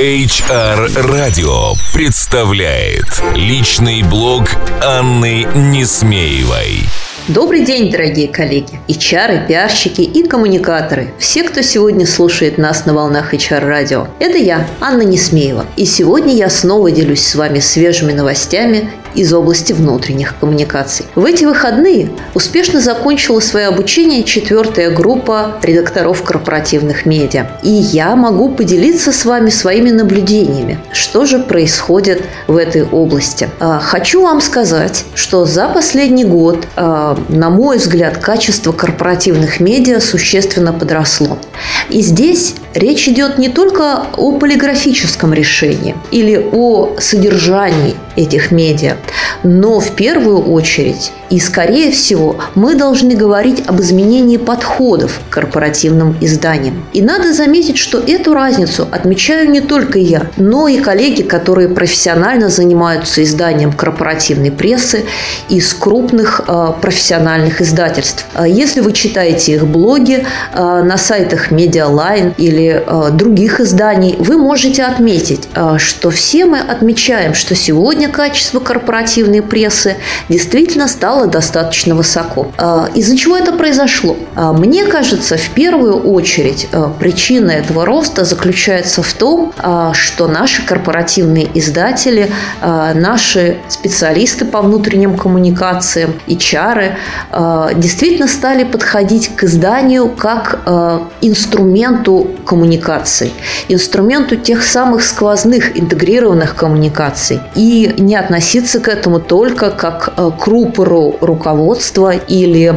HR Радио представляет личный блог Анны Несмеевой. Добрый день, дорогие коллеги, HR, пиарщики и коммуникаторы, все, кто сегодня слушает нас на волнах HR-радио. Это я, Анна Несмеева, и сегодня я снова делюсь с вами свежими новостями из области внутренних коммуникаций. В эти выходные успешно закончила свое обучение четвертая группа редакторов корпоративных медиа. И я могу поделиться с вами своими наблюдениями, что же происходит в этой области. А, хочу вам сказать, что за последний год, а, на мой взгляд, качество корпоративных медиа существенно подросло. И здесь речь идет не только о полиграфическом решении или о содержании этих медиа, но в первую очередь и, скорее всего, мы должны говорить об изменении подходов к корпоративным изданиям. И надо заметить, что эту разницу отмечаю не только я, но и коллеги, которые профессионально занимаются изданием корпоративной прессы из крупных э, профессиональных издательств. А если вы читаете их блоги э, на сайтах Medialine или э, других изданий, вы можете отметить, э, что все мы отмечаем, что сегодня качество корпоративной прессы действительно стало достаточно высоко. А, из-за чего это произошло? А, мне кажется, в первую очередь а, причина этого роста заключается в том, что наши корпоративные издатели, наши специалисты по внутренним коммуникациям, HR, действительно стали подходить к изданию как инструменту коммуникации, инструменту тех самых сквозных интегрированных коммуникаций и не относиться к этому только как к рупору руководства или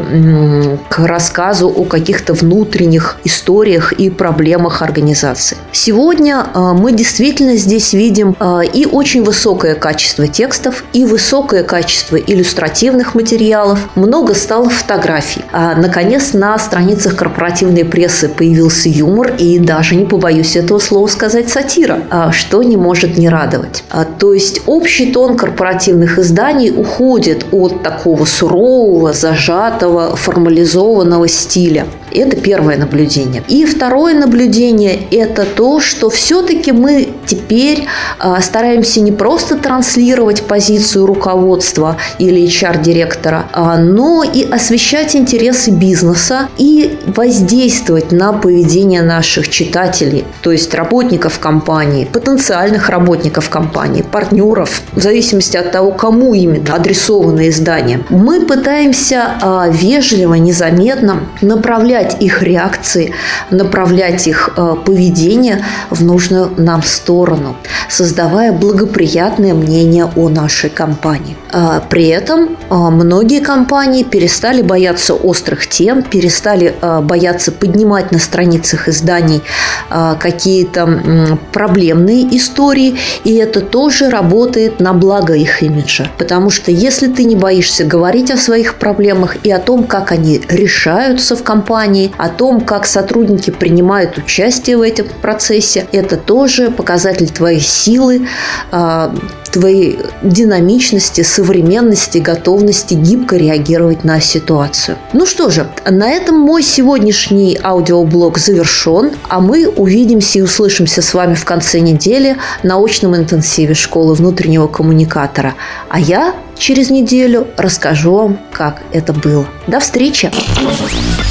к рассказу о каких-то внутренних историях и проблемах организации. Сегодня а, мы действительно здесь видим а, и очень высокое качество текстов, и высокое качество иллюстративных материалов. Много стало фотографий. А, наконец, на страницах корпоративной прессы появился юмор и даже, не побоюсь этого слова сказать, сатира, что не может не радовать. То есть общий тон корпоративных изданий уходит от такого сурового, зажатого, формализованного стиля. Это первое наблюдение. И второе наблюдение – это то, что все-таки мы теперь а, стараемся не просто транслировать позицию руководства или HR-директора, а, но и освещать интересы бизнеса и воздействовать на поведение наших читателей, то есть работников компании, потенциальных работников компании, партнеров, в зависимости от того, кому именно адресовано издание мы пытаемся а, вежливо, незаметно направлять их реакции, направлять их а, поведение в нужную нам сторону, создавая благоприятное мнение о нашей компании. А, при этом многие компании перестали бояться острых тем, перестали бояться поднимать на страницах изданий какие-то проблемные истории, и это тоже работает на благо их имиджа. Потому что если ты не боишься говорить о своих проблемах и о том, как они решаются в компании, о том, как сотрудники принимают участие в этом процессе. Это тоже показатель твоей силы, а, твоей динамичности, современности, готовности гибко реагировать на ситуацию. Ну что же, на этом мой сегодняшний аудиоблог завершен, а мы увидимся и услышимся с вами в конце недели на очном интенсиве школы внутреннего коммуникатора. А я через неделю расскажу вам, как это было. До встречи!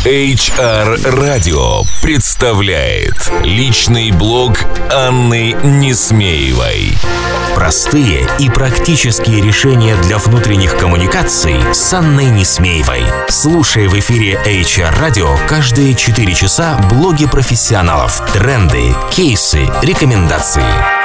HR Radio представляет личный блог Анны Несмеевой. Простые и практические решения для внутренних коммуникаций с Анной Несмеевой. Слушай в эфире HR Radio каждые 4 часа блоги профессионалов, тренды, кейсы, рекомендации.